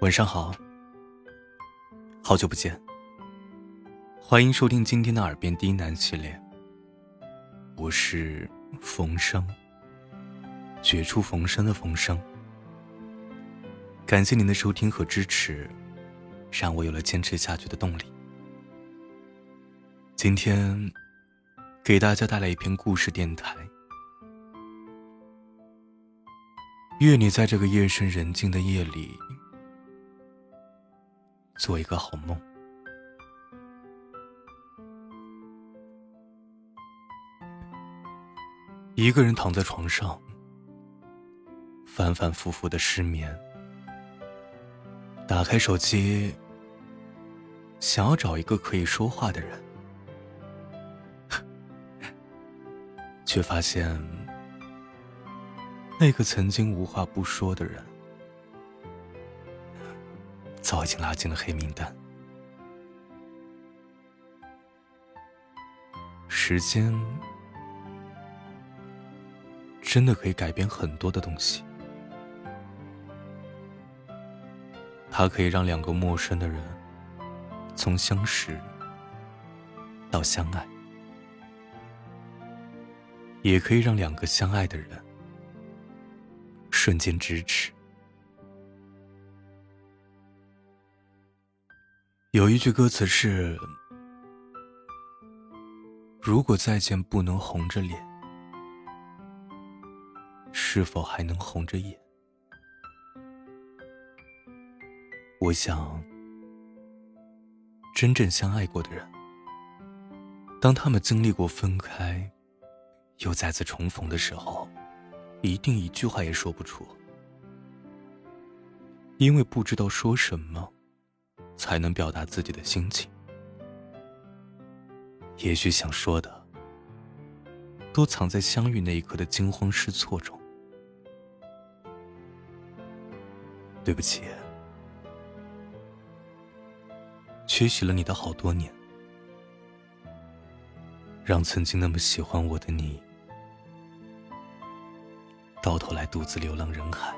晚上好，好久不见。欢迎收听今天的耳边低喃系列。我是冯生，绝处逢生的冯生。感谢您的收听和支持，让我有了坚持下去的动力。今天给大家带来一篇故事电台。愿你在这个夜深人静的夜里。做一个好梦。一个人躺在床上，反反复复的失眠。打开手机，想要找一个可以说话的人，却发现那个曾经无话不说的人。早已经拉进了黑名单。时间真的可以改变很多的东西，它可以让两个陌生的人从相识到相爱，也可以让两个相爱的人瞬间咫尺。有一句歌词是：“如果再见不能红着脸，是否还能红着眼？”我想，真正相爱过的人，当他们经历过分开，又再次重逢的时候，一定一句话也说不出，因为不知道说什么。才能表达自己的心情。也许想说的，都藏在相遇那一刻的惊慌失措中。对不起，缺席了你的好多年，让曾经那么喜欢我的你，到头来独自流浪人海。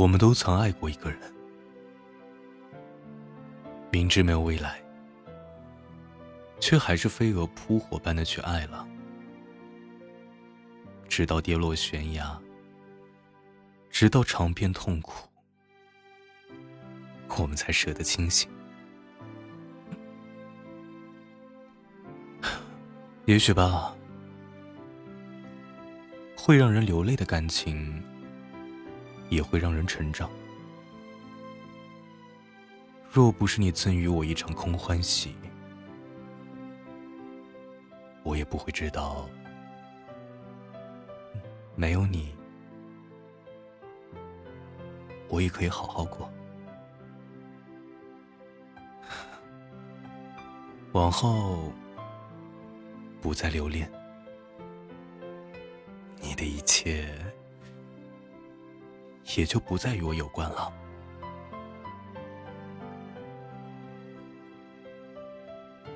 我们都曾爱过一个人，明知没有未来，却还是飞蛾扑火般的去爱了，直到跌落悬崖，直到尝遍痛苦，我们才舍得清醒。也许吧，会让人流泪的感情。也会让人成长。若不是你赠予我一场空欢喜，我也不会知道，没有你，我也可以好好过。往后，不再留恋你的一切。也就不再与我有关了。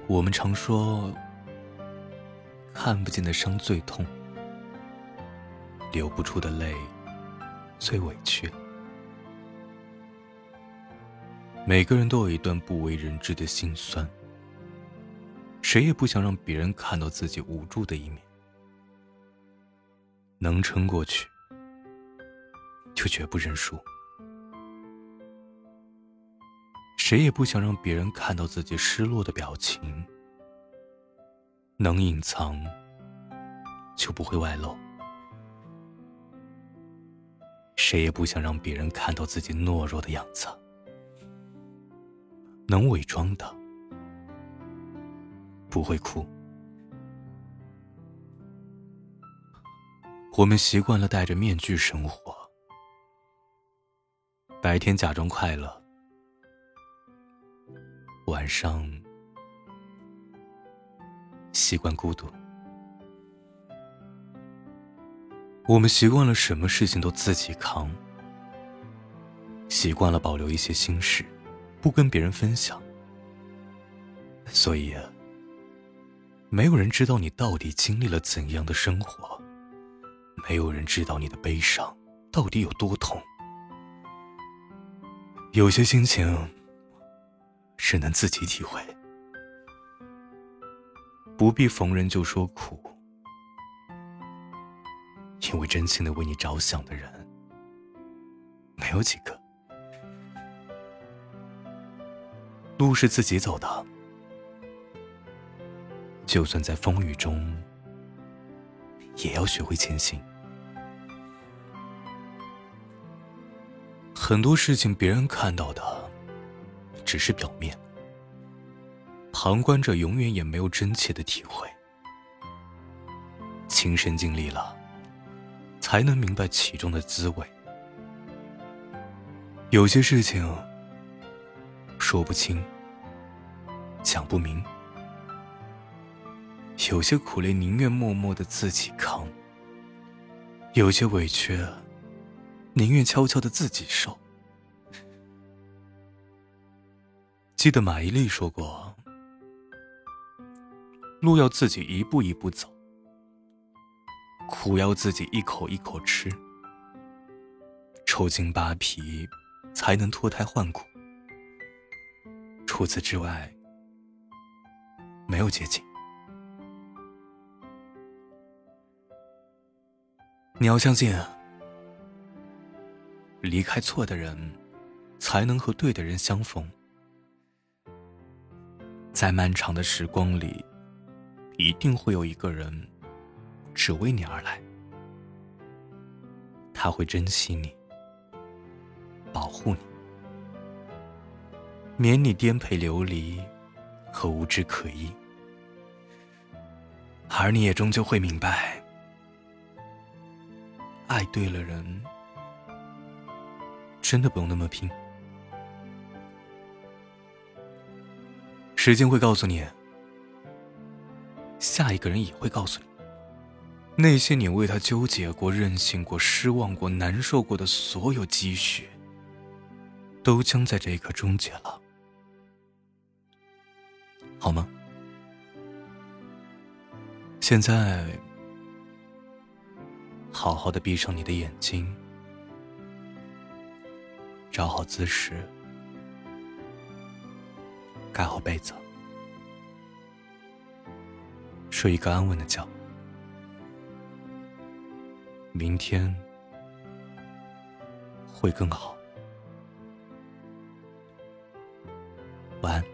我们常说，看不见的伤最痛，流不出的泪最委屈。每个人都有一段不为人知的心酸，谁也不想让别人看到自己无助的一面。能撑过去。就绝不认输。谁也不想让别人看到自己失落的表情，能隐藏就不会外露。谁也不想让别人看到自己懦弱的样子，能伪装的不会哭。我们习惯了戴着面具生活。白天假装快乐，晚上习惯孤独。我们习惯了什么事情都自己扛，习惯了保留一些心事，不跟别人分享。所以，没有人知道你到底经历了怎样的生活，没有人知道你的悲伤。到底有多痛。有些心情只能自己体会，不必逢人就说苦，因为真心的为你着想的人没有几个。路是自己走的，就算在风雨中，也要学会前行。很多事情别人看到的只是表面，旁观者永远也没有真切的体会。亲身经历了，才能明白其中的滋味。有些事情。说不清，讲不明，有些苦累宁愿默默的自己扛，有些委屈宁愿悄悄的自己受。记得马伊琍说过：“路要自己一步一步走，苦要自己一口一口吃，抽筋扒皮，才能脱胎换骨。”除此之外，没有捷径。你要相信，离开错的人，才能和对的人相逢。在漫长的时光里，一定会有一个人，只为你而来。他会珍惜你，保护你。免你颠沛流离和无枝可依，而你也终究会明白，爱对了人，真的不用那么拼。时间会告诉你，下一个人也会告诉你，那些你为他纠结过、任性过、失望过、难受过的所有积蓄，都将在这一刻终结了。好吗？现在，好好的闭上你的眼睛，找好姿势，盖好被子，睡一个安稳的觉。明天会更好。晚安。